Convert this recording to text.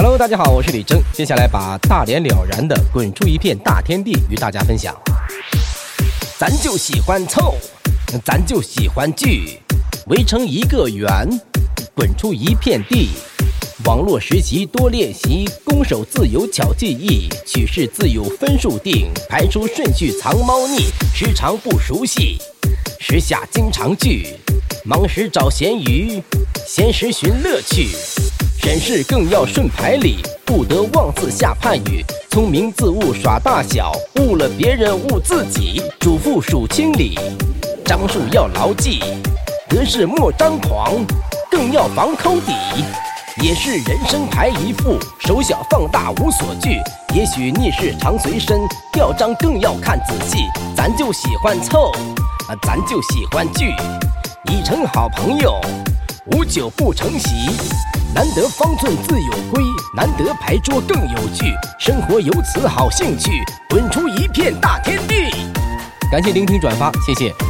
Hello，大家好，我是李征，接下来把大连了然的“滚出一片大天地”与大家分享。咱就喜欢凑，咱就喜欢聚，围成一个圆，滚出一片地。网络实习多练习，攻守自有巧记忆，取势自有分数定，排除顺序藏猫腻，时常不熟悉，时下经常聚，忙时找咸鱼，闲时寻乐趣。审视更要顺牌理，不得妄自下判语。聪明自误耍大小，误了别人误自己。嘱咐数清理，张数要牢记。得势莫张狂，更要防抠底。也是人生牌一副，手小放大无所惧。也许逆势常随身，掉张更要看仔细。咱就喜欢凑，啊，咱就喜欢聚，已成好朋友，无酒不成席。难得方寸自有归，难得牌桌更有趣，生活由此好兴趣，滚出一片大天地。感谢聆听转发，谢谢。